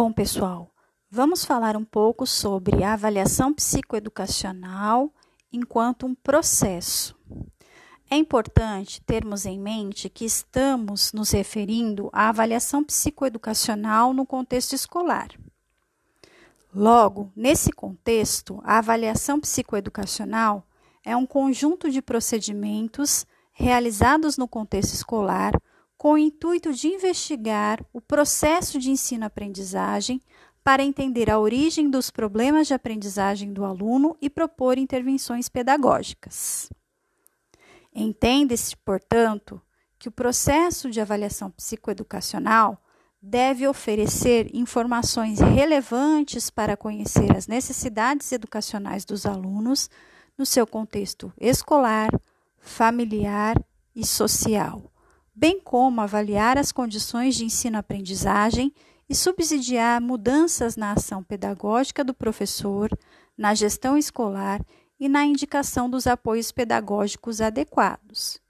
Bom, pessoal, vamos falar um pouco sobre a avaliação psicoeducacional enquanto um processo. É importante termos em mente que estamos nos referindo à avaliação psicoeducacional no contexto escolar. Logo, nesse contexto, a avaliação psicoeducacional é um conjunto de procedimentos realizados no contexto escolar com o intuito de investigar o processo de ensino-aprendizagem para entender a origem dos problemas de aprendizagem do aluno e propor intervenções pedagógicas. Entende-se, portanto, que o processo de avaliação psicoeducacional deve oferecer informações relevantes para conhecer as necessidades educacionais dos alunos no seu contexto escolar, familiar e social bem como avaliar as condições de ensino-aprendizagem e subsidiar mudanças na ação pedagógica do professor, na gestão escolar e na indicação dos apoios pedagógicos adequados.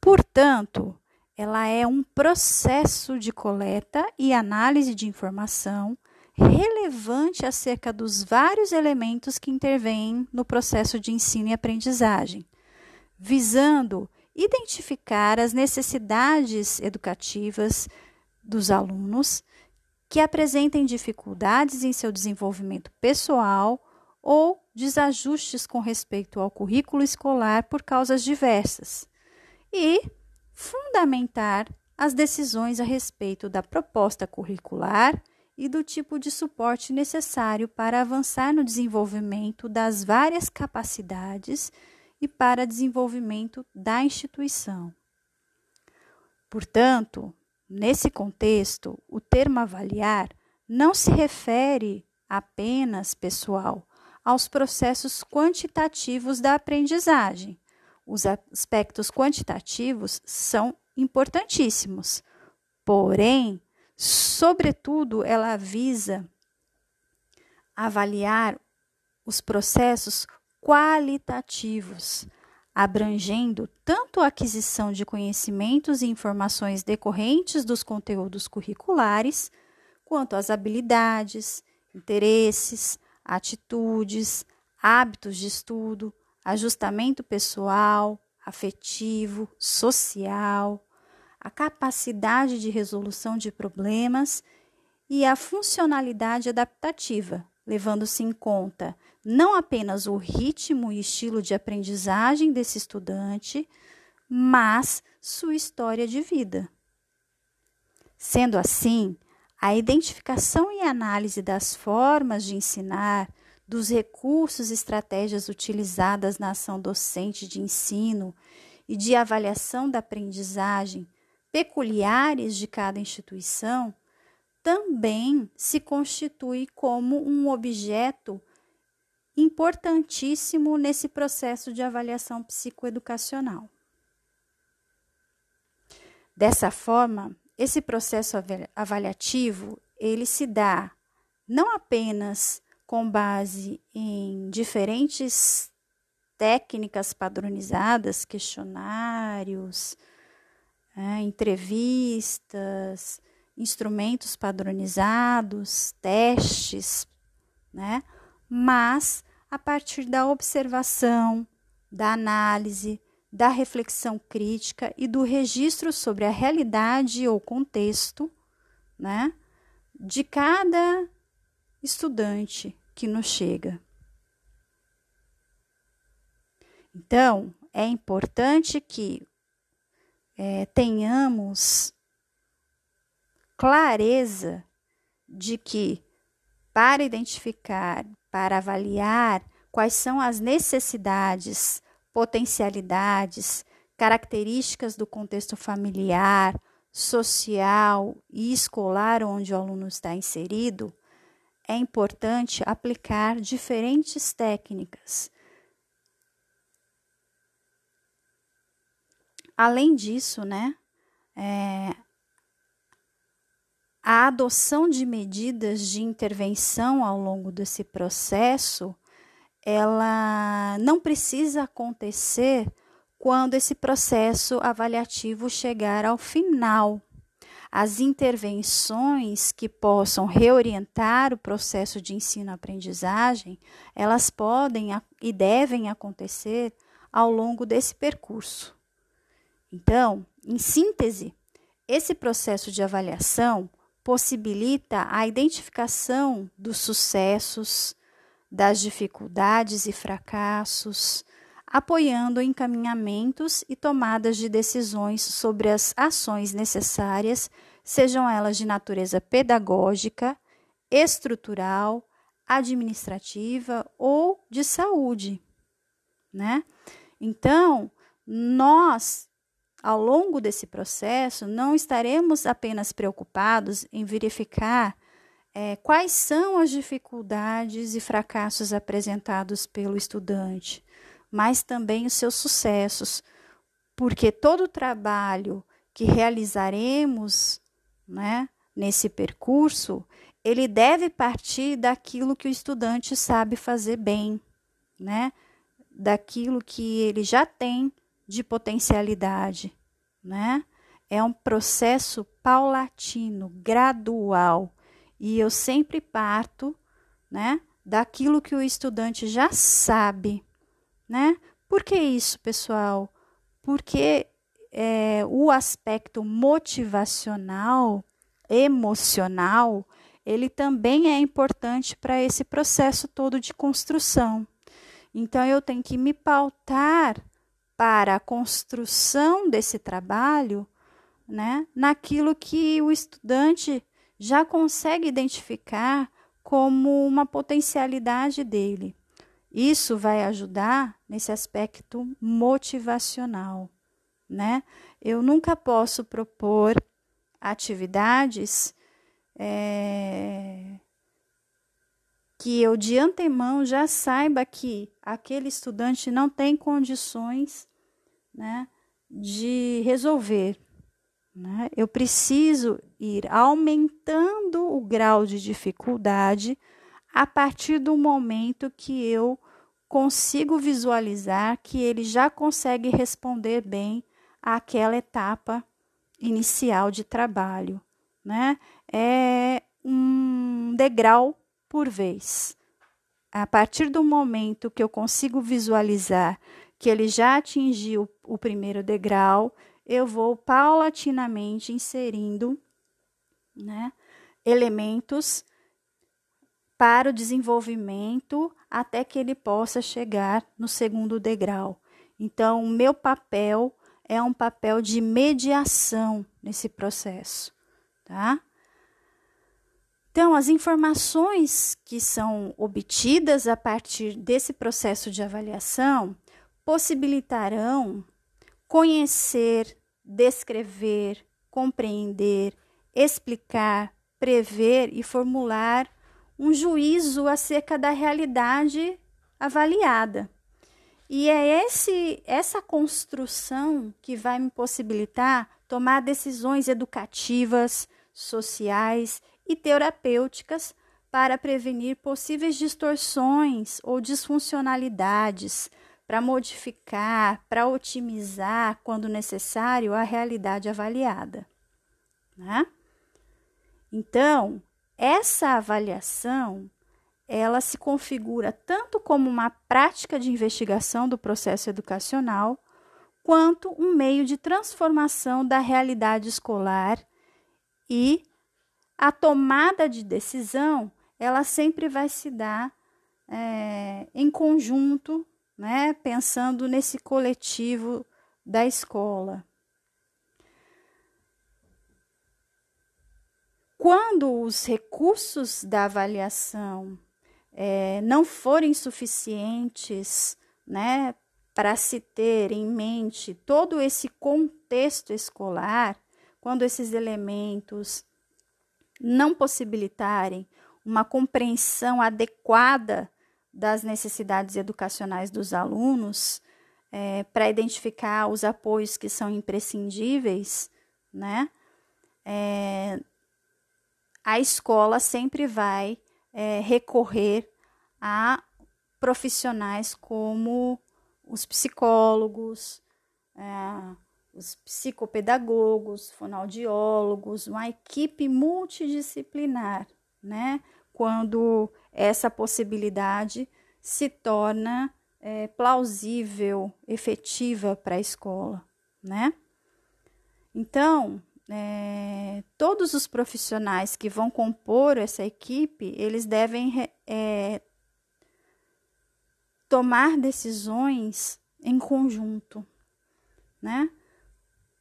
Portanto, ela é um processo de coleta e análise de informação relevante acerca dos vários elementos que intervêm no processo de ensino e aprendizagem, visando identificar as necessidades educativas dos alunos que apresentem dificuldades em seu desenvolvimento pessoal ou desajustes com respeito ao currículo escolar por causas diversas, e fundamentar as decisões a respeito da proposta curricular e do tipo de suporte necessário para avançar no desenvolvimento das várias capacidades e para desenvolvimento da instituição. Portanto, nesse contexto, o termo avaliar não se refere apenas, pessoal, aos processos quantitativos da aprendizagem. Os aspectos quantitativos são importantíssimos, porém, sobretudo, ela visa avaliar os processos qualitativos, abrangendo tanto a aquisição de conhecimentos e informações decorrentes dos conteúdos curriculares, quanto as habilidades, interesses, atitudes, hábitos de estudo, ajustamento pessoal, afetivo, social, a capacidade de resolução de problemas e a funcionalidade adaptativa, levando-se em conta não apenas o ritmo e estilo de aprendizagem desse estudante, mas sua história de vida. Sendo assim, a identificação e análise das formas de ensinar, dos recursos e estratégias utilizadas na ação docente de ensino e de avaliação da aprendizagem peculiares de cada instituição também se constitui como um objeto importantíssimo nesse processo de avaliação psicoeducacional. Dessa forma, esse processo avaliativo, ele se dá não apenas com base em diferentes técnicas padronizadas, questionários, é, entrevistas, instrumentos padronizados, testes, né? Mas a partir da observação, da análise, da reflexão crítica e do registro sobre a realidade ou contexto, né, de cada estudante que nos chega. Então, é importante que é, tenhamos clareza de que para identificar, para avaliar quais são as necessidades, potencialidades, características do contexto familiar, social e escolar onde o aluno está inserido, é importante aplicar diferentes técnicas. Além disso, né, é, a adoção de medidas de intervenção ao longo desse processo, ela não precisa acontecer quando esse processo avaliativo chegar ao final. as intervenções que possam reorientar o processo de ensino-aprendizagem, elas podem e devem acontecer ao longo desse percurso. Então, em síntese, esse processo de avaliação possibilita a identificação dos sucessos, das dificuldades e fracassos, apoiando encaminhamentos e tomadas de decisões sobre as ações necessárias, sejam elas de natureza pedagógica, estrutural, administrativa ou de saúde, né? Então, nós ao longo desse processo não estaremos apenas preocupados em verificar é, quais são as dificuldades e fracassos apresentados pelo estudante, mas também os seus sucessos, porque todo o trabalho que realizaremos né, nesse percurso, ele deve partir daquilo que o estudante sabe fazer bem, né? daquilo que ele já tem de potencialidade, né? É um processo paulatino, gradual, e eu sempre parto, né, daquilo que o estudante já sabe né? Por que isso, pessoal? Porque é, o aspecto motivacional, emocional, ele também é importante para esse processo todo de construção. Então, eu tenho que me pautar para a construção desse trabalho, né, naquilo que o estudante já consegue identificar como uma potencialidade dele. Isso vai ajudar nesse aspecto motivacional, né? Eu nunca posso propor atividades é, que eu de antemão já saiba que aquele estudante não tem condições, né, de resolver. Né? Eu preciso ir aumentando o grau de dificuldade a partir do momento que eu consigo visualizar que ele já consegue responder bem àquela etapa inicial de trabalho, né? É um degrau por vez. A partir do momento que eu consigo visualizar que ele já atingiu o primeiro degrau, eu vou paulatinamente inserindo né, elementos para o desenvolvimento até que ele possa chegar no segundo degrau. Então, o meu papel é um papel de mediação nesse processo, tá? Então, as informações que são obtidas a partir desse processo de avaliação possibilitarão conhecer, descrever, compreender, explicar, prever e formular um juízo acerca da realidade avaliada. E é esse essa construção que vai me possibilitar tomar decisões educativas, sociais e terapêuticas para prevenir possíveis distorções ou disfuncionalidades, para modificar, para otimizar, quando necessário, a realidade avaliada. Né? Então, essa avaliação, ela se configura tanto como uma prática de investigação do processo educacional, quanto um meio de transformação da realidade escolar e a tomada de decisão, ela sempre vai se dar é, em conjunto, né, pensando nesse coletivo da escola. Quando os recursos da avaliação é, não forem suficientes, né, para se ter em mente todo esse contexto escolar, quando esses elementos não possibilitarem uma compreensão adequada das necessidades educacionais dos alunos, é, para identificar os apoios que são imprescindíveis, né? É, a escola sempre vai é, recorrer a profissionais como os psicólogos, é, os psicopedagogos, fonoaudiólogos, uma equipe multidisciplinar, né? Quando essa possibilidade se torna é, plausível, efetiva para a escola, né? Então, é, todos os profissionais que vão compor essa equipe, eles devem é, tomar decisões em conjunto, né?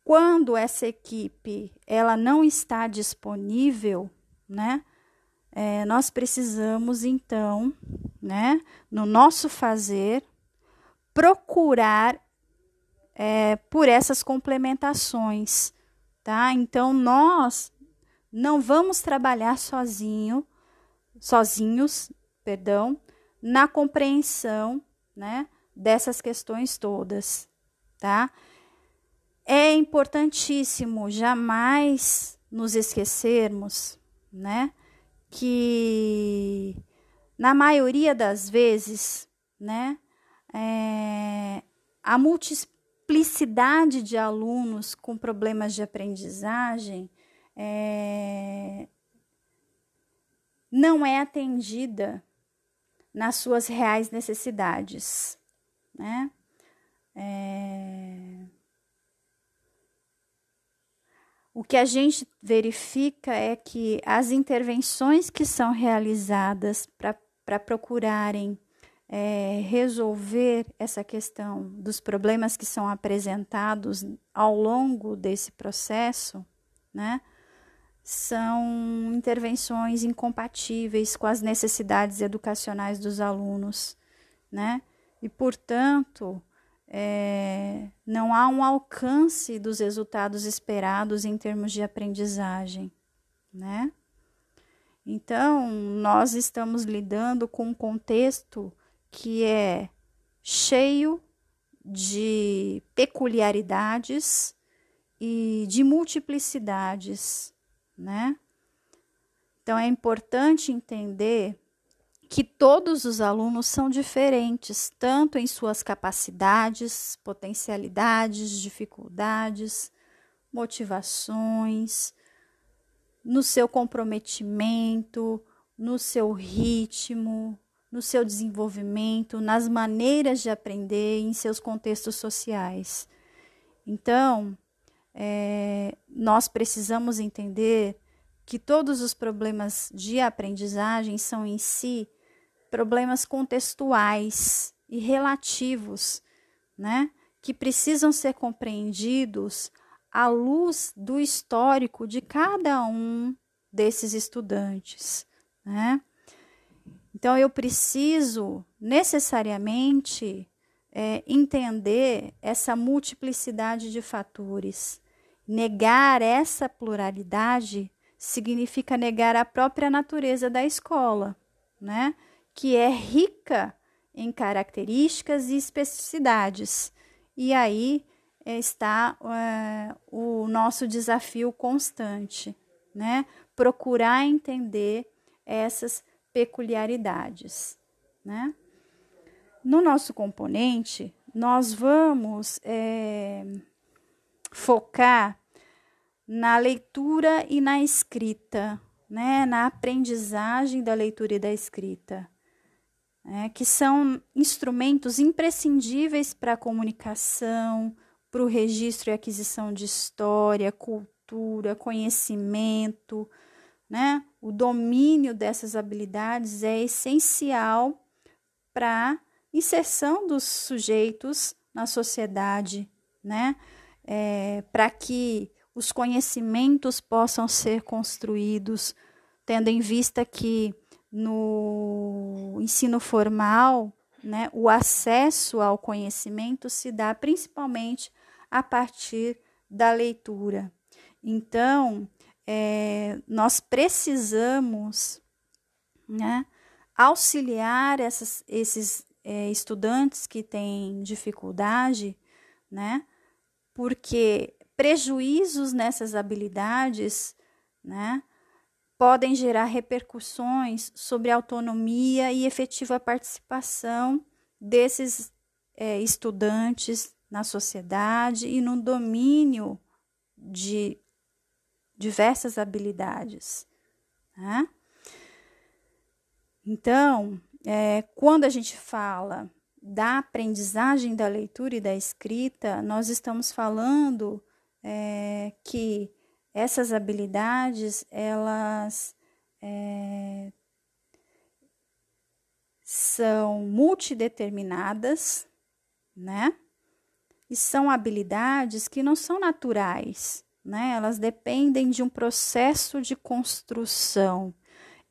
Quando essa equipe ela não está disponível, né? É, nós precisamos então, né, no nosso fazer, procurar é, por essas complementações, tá? Então nós não vamos trabalhar sozinho, sozinhos, perdão, na compreensão, né, dessas questões todas, tá? É importantíssimo jamais nos esquecermos, né, que na maioria das vezes, né, é, a multiplicidade de alunos com problemas de aprendizagem é, não é atendida nas suas reais necessidades, né? É... O que a gente verifica é que as intervenções que são realizadas para procurarem é, resolver essa questão dos problemas que são apresentados ao longo desse processo, né? são intervenções incompatíveis com as necessidades educacionais dos alunos, né? E, portanto, é, não há um alcance dos resultados esperados em termos de aprendizagem, né? Então, nós estamos lidando com um contexto que é cheio de peculiaridades e de multiplicidades né? Então é importante entender que todos os alunos são diferentes, tanto em suas capacidades, potencialidades, dificuldades, motivações, no seu comprometimento, no seu ritmo, no seu desenvolvimento, nas maneiras de aprender, em seus contextos sociais. Então, é, nós precisamos entender que todos os problemas de aprendizagem são em si problemas contextuais e relativos, né? Que precisam ser compreendidos à luz do histórico de cada um desses estudantes, né? Então eu preciso necessariamente é, entender essa multiplicidade de fatores Negar essa pluralidade significa negar a própria natureza da escola, né? Que é rica em características e especificidades. E aí é, está é, o nosso desafio constante, né? Procurar entender essas peculiaridades, né? No nosso componente, nós vamos é, focar na leitura e na escrita, né? na aprendizagem da leitura e da escrita, né? que são instrumentos imprescindíveis para a comunicação, para o registro e aquisição de história, cultura, conhecimento. Né? O domínio dessas habilidades é essencial para a inserção dos sujeitos na sociedade, né? é, para que os conhecimentos possam ser construídos, tendo em vista que no ensino formal, né, o acesso ao conhecimento se dá principalmente a partir da leitura. Então, é, nós precisamos né, auxiliar essas, esses é, estudantes que têm dificuldade, né, porque prejuízos nessas habilidades, né, podem gerar repercussões sobre a autonomia e efetiva participação desses é, estudantes na sociedade e no domínio de diversas habilidades. Né? Então, é, quando a gente fala da aprendizagem da leitura e da escrita, nós estamos falando é, que essas habilidades elas é, são multideterminadas, né? E são habilidades que não são naturais, né? Elas dependem de um processo de construção.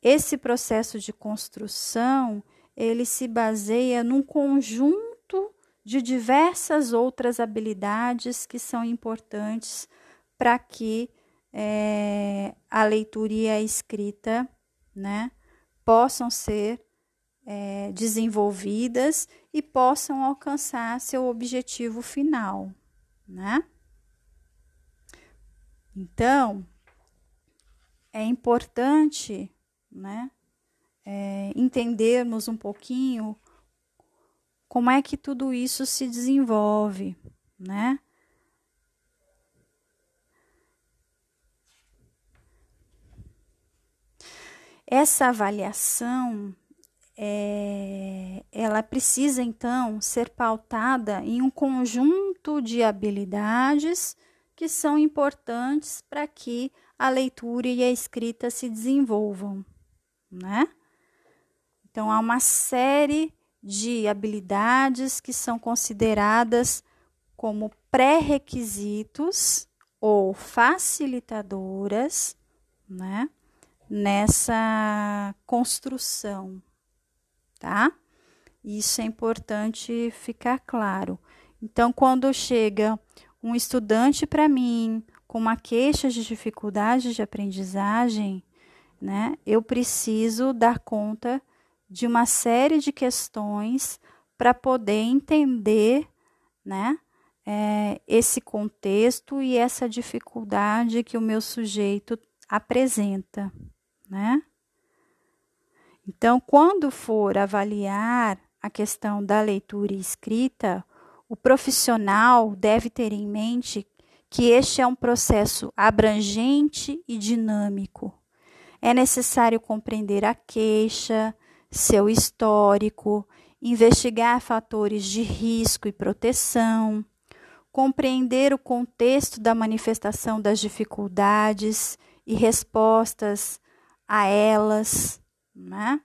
Esse processo de construção, ele se baseia num conjunto de diversas outras habilidades que são importantes para que é, a leitura e a escrita né, possam ser é, desenvolvidas e possam alcançar seu objetivo final, né? Então, é importante, né, é, entendermos um pouquinho como é que tudo isso se desenvolve, né? Essa avaliação, é, ela precisa então ser pautada em um conjunto de habilidades que são importantes para que a leitura e a escrita se desenvolvam, né? Então há uma série de habilidades que são consideradas como pré-requisitos ou facilitadoras, né? Nessa construção, tá? Isso é importante ficar claro. Então, quando chega um estudante para mim com uma queixa de dificuldade de aprendizagem, né, eu preciso dar conta de uma série de questões para poder entender, né, é, esse contexto e essa dificuldade que o meu sujeito apresenta né? Então, quando for avaliar a questão da leitura e escrita, o profissional deve ter em mente que este é um processo abrangente e dinâmico. É necessário compreender a queixa, seu histórico, investigar fatores de risco e proteção, compreender o contexto da manifestação das dificuldades e respostas a elas, né?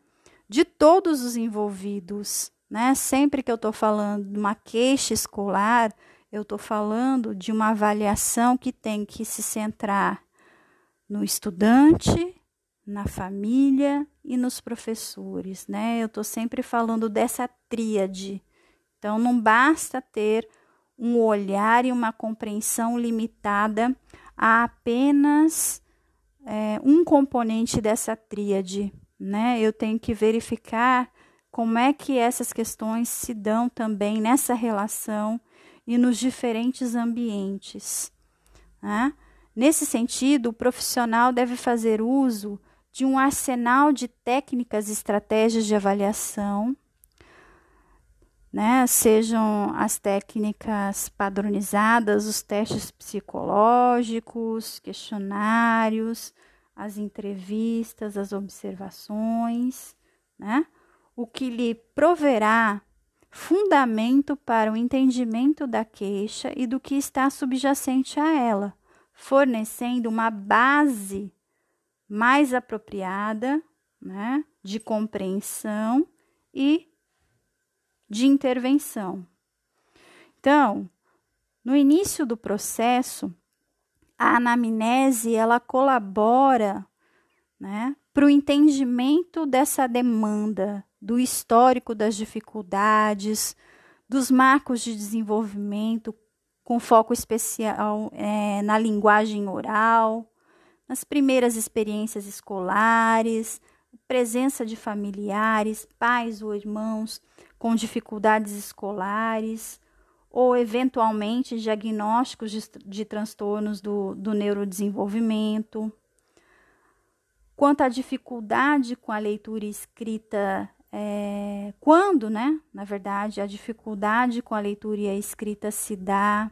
De todos os envolvidos, né? Sempre que eu estou falando de uma queixa escolar, eu estou falando de uma avaliação que tem que se centrar no estudante, na família e nos professores, né? Eu estou sempre falando dessa tríade. Então, não basta ter um olhar e uma compreensão limitada a apenas é, um componente dessa tríade, né? Eu tenho que verificar como é que essas questões se dão também nessa relação e nos diferentes ambientes. Né? Nesse sentido, o profissional deve fazer uso de um arsenal de técnicas e estratégias de avaliação, né? sejam as técnicas padronizadas, os testes psicológicos, questionários, as entrevistas, as observações, né? o que lhe proverá fundamento para o entendimento da queixa e do que está subjacente a ela, fornecendo uma base mais apropriada né, de compreensão e de intervenção. Então, no início do processo, a anamnese ela colabora né, para o entendimento dessa demanda, do histórico das dificuldades, dos marcos de desenvolvimento, com foco especial é, na linguagem oral, nas primeiras experiências escolares, presença de familiares, pais ou irmãos com dificuldades escolares, ou eventualmente diagnósticos de, de transtornos do, do neurodesenvolvimento. Quanto à dificuldade com a leitura escrita é, quando, né, na verdade, a dificuldade com a leitura e a escrita se dá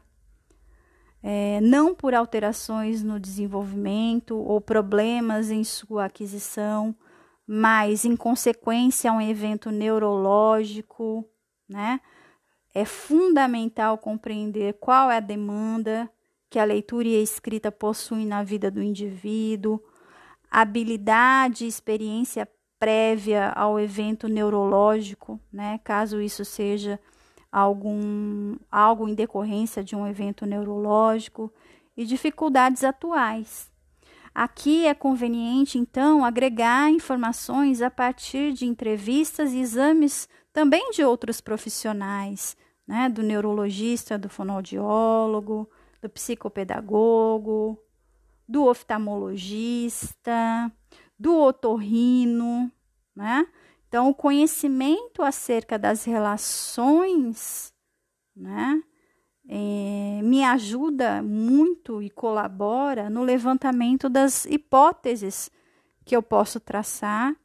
é, não por alterações no desenvolvimento ou problemas em sua aquisição, mas em consequência a um evento neurológico, né? É fundamental compreender qual é a demanda que a leitura e a escrita possuem na vida do indivíduo, habilidade e experiência prévia ao evento neurológico, né? Caso isso seja algum algo em decorrência de um evento neurológico e dificuldades atuais. Aqui é conveniente, então, agregar informações a partir de entrevistas e exames também de outros profissionais, né? do neurologista, do fonoaudiólogo, do psicopedagogo, do oftalmologista, do otorrino, né? Então, o conhecimento acerca das relações, né, é, me ajuda muito e colabora no levantamento das hipóteses que eu posso traçar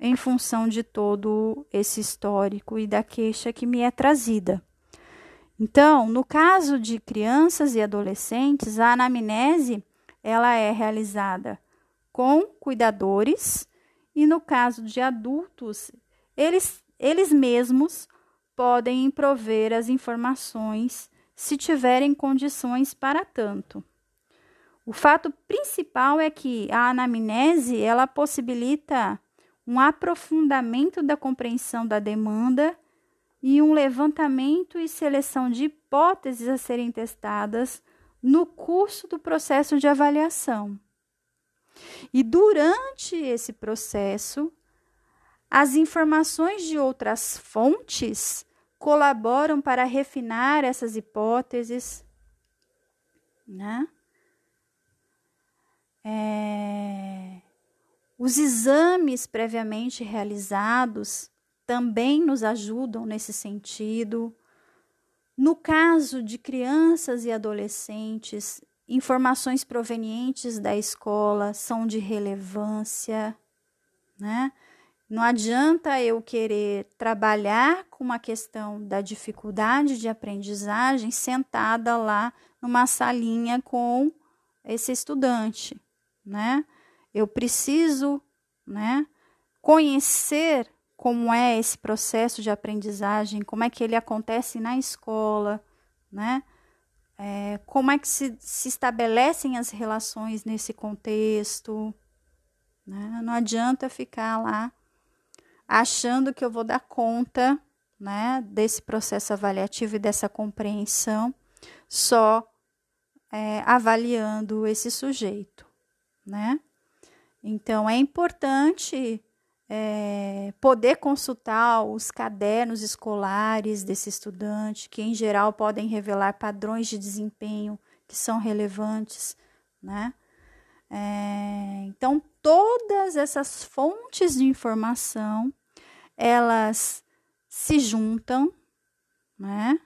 em função de todo esse histórico e da queixa que me é trazida. Então, no caso de crianças e adolescentes, a anamnese ela é realizada com cuidadores e no caso de adultos, eles, eles mesmos podem prover as informações se tiverem condições para tanto. O fato principal é que a anamnese ela possibilita um aprofundamento da compreensão da demanda e um levantamento e seleção de hipóteses a serem testadas no curso do processo de avaliação. E durante esse processo, as informações de outras fontes colaboram para refinar essas hipóteses, né? É, os exames previamente realizados também nos ajudam nesse sentido. No caso de crianças e adolescentes, informações provenientes da escola são de relevância, né? Não adianta eu querer trabalhar com uma questão da dificuldade de aprendizagem sentada lá numa salinha com esse estudante, né? Eu preciso, né, conhecer como é esse processo de aprendizagem, como é que ele acontece na escola, né? É, como é que se, se estabelecem as relações nesse contexto. Né? Não adianta ficar lá achando que eu vou dar conta né, desse processo avaliativo e dessa compreensão só é, avaliando esse sujeito. Né? Então, é importante é, poder consultar os cadernos escolares desse estudante, que em geral podem revelar padrões de desempenho que são relevantes, né? É, então, todas essas fontes de informação, elas se juntam, né?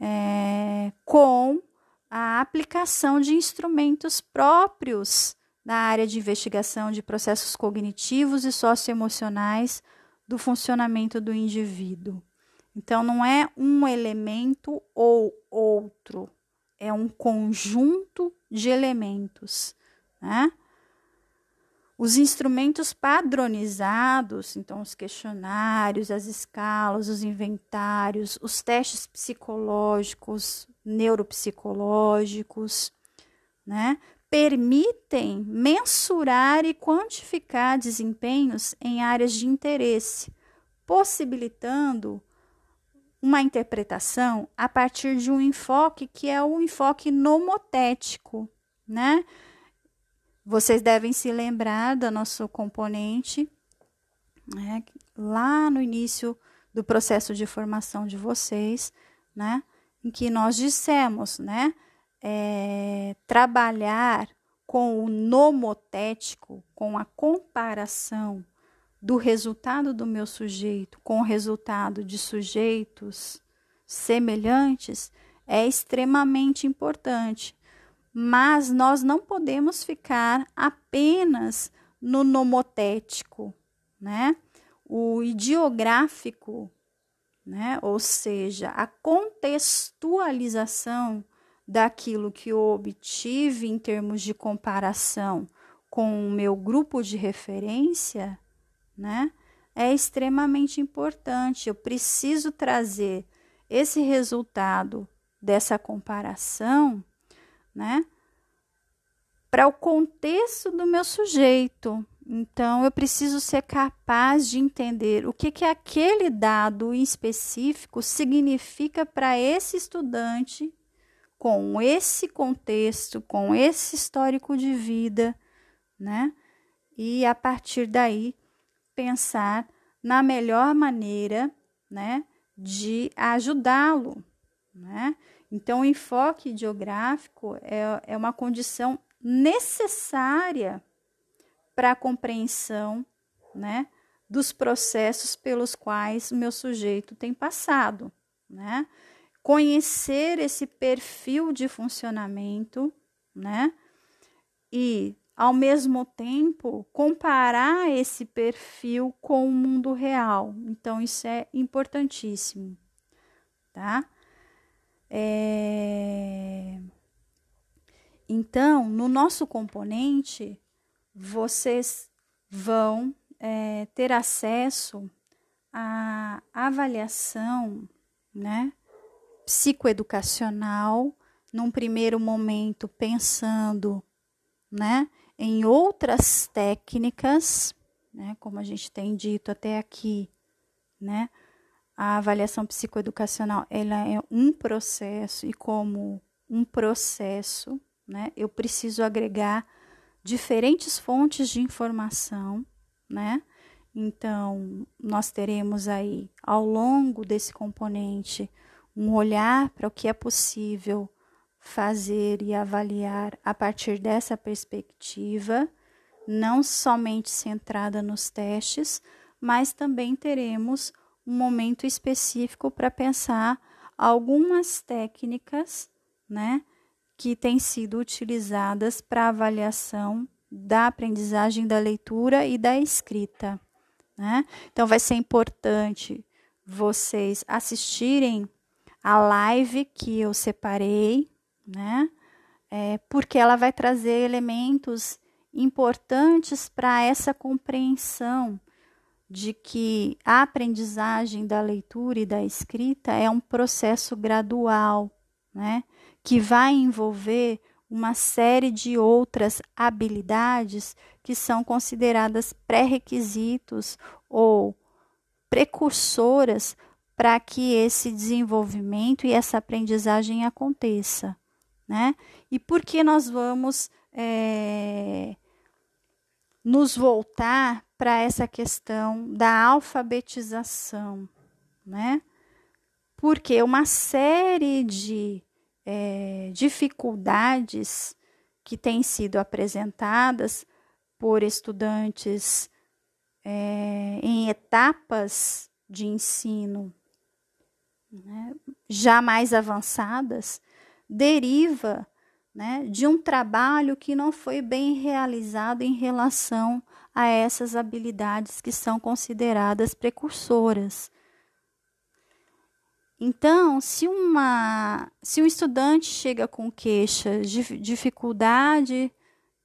É, com a aplicação de instrumentos próprios na área de investigação de processos cognitivos e socioemocionais do funcionamento do indivíduo. Então, não é um elemento ou outro, é um conjunto de elementos. Né? Os instrumentos padronizados, então os questionários, as escalas, os inventários, os testes psicológicos, neuropsicológicos, né? permitem mensurar e quantificar desempenhos em áreas de interesse, possibilitando uma interpretação a partir de um enfoque que é o enfoque nomotético, né? Vocês devem se lembrar do nosso componente, né? Lá no início do processo de formação de vocês, né? Em que nós dissemos, né? é, trabalhar com o nomotético, com a comparação do resultado do meu sujeito com o resultado de sujeitos semelhantes, é extremamente importante. Mas nós não podemos ficar apenas no nomotético, né? o ideográfico, né? ou seja, a contextualização daquilo que eu obtive em termos de comparação com o meu grupo de referência, né? É extremamente importante. Eu preciso trazer esse resultado dessa comparação, né? Para o contexto do meu sujeito. Então, eu preciso ser capaz de entender o que, que aquele dado específico significa para esse estudante, com esse contexto, com esse histórico de vida, né? E a partir daí pensar na melhor maneira, né, de ajudá-lo, né? Então, o enfoque geográfico é, é uma condição necessária para a compreensão, né, dos processos pelos quais o meu sujeito tem passado, né? Conhecer esse perfil de funcionamento, né? E ao mesmo tempo comparar esse perfil com o mundo real. Então, isso é importantíssimo, tá? É... Então, no nosso componente, vocês vão é, ter acesso à avaliação, né, psicoeducacional, num primeiro momento pensando, né, em outras técnicas, né, como a gente tem dito até aqui, né, a avaliação psicoeducacional ela é um processo e como um processo, né, eu preciso agregar diferentes fontes de informação, né? Então, nós teremos aí ao longo desse componente um olhar para o que é possível fazer e avaliar a partir dessa perspectiva, não somente centrada nos testes, mas também teremos um momento específico para pensar algumas técnicas, né, que têm sido utilizadas para avaliação da aprendizagem da leitura e da escrita, né? Então vai ser importante vocês assistirem a live que eu separei né? É, porque ela vai trazer elementos importantes para essa compreensão de que a aprendizagem da leitura e da escrita é um processo gradual, né? Que vai envolver uma série de outras habilidades que são consideradas pré-requisitos ou precursoras para que esse desenvolvimento e essa aprendizagem aconteça né? E por que nós vamos é, nos voltar para essa questão da alfabetização, né? Porque uma série de é, dificuldades que têm sido apresentadas por estudantes é, em etapas de ensino né, já mais avançadas, deriva né, de um trabalho que não foi bem realizado em relação a essas habilidades que são consideradas precursoras. Então, se, uma, se um estudante chega com queixa de dificuldade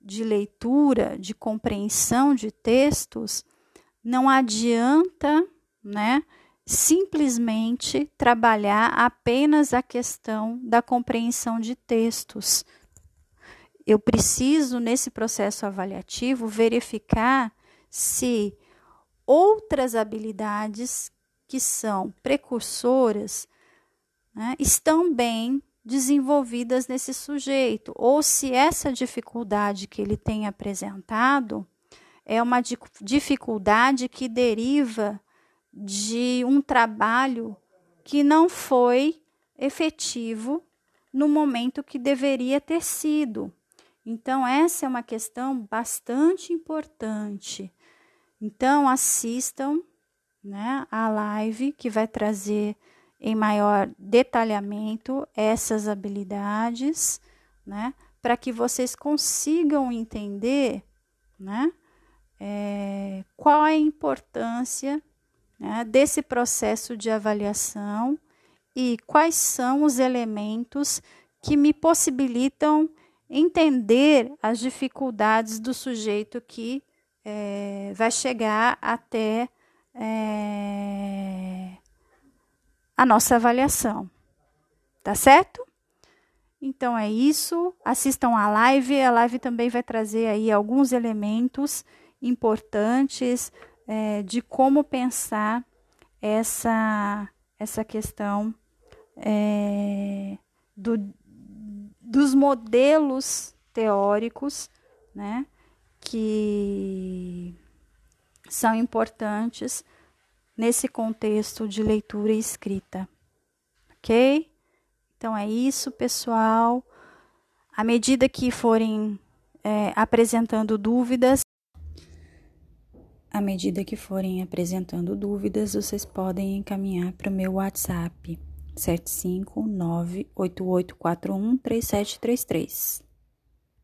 de leitura, de compreensão de textos, não adianta né, simplesmente trabalhar apenas a questão da compreensão de textos. Eu preciso, nesse processo avaliativo, verificar se outras habilidades que são precursoras né, estão bem desenvolvidas nesse sujeito, ou se essa dificuldade que ele tem apresentado é uma dificuldade que deriva de um trabalho que não foi efetivo no momento que deveria ter sido. Então, essa é uma questão bastante importante. Então, assistam né, a live que vai trazer em maior detalhamento essas habilidades, né, para que vocês consigam entender né, é, qual a importância né, desse processo de avaliação e quais são os elementos que me possibilitam entender as dificuldades do sujeito que é, vai chegar até é, a nossa avaliação. Tá certo? Então é isso. Assistam a live. A live também vai trazer aí alguns elementos importantes é, de como pensar essa, essa questão é, do, dos modelos teóricos, né, que são importantes nesse contexto de leitura e escrita. Ok? Então é isso, pessoal. À medida que forem é, apresentando dúvidas, à medida que forem apresentando dúvidas, vocês podem encaminhar para o meu WhatsApp 75988413733.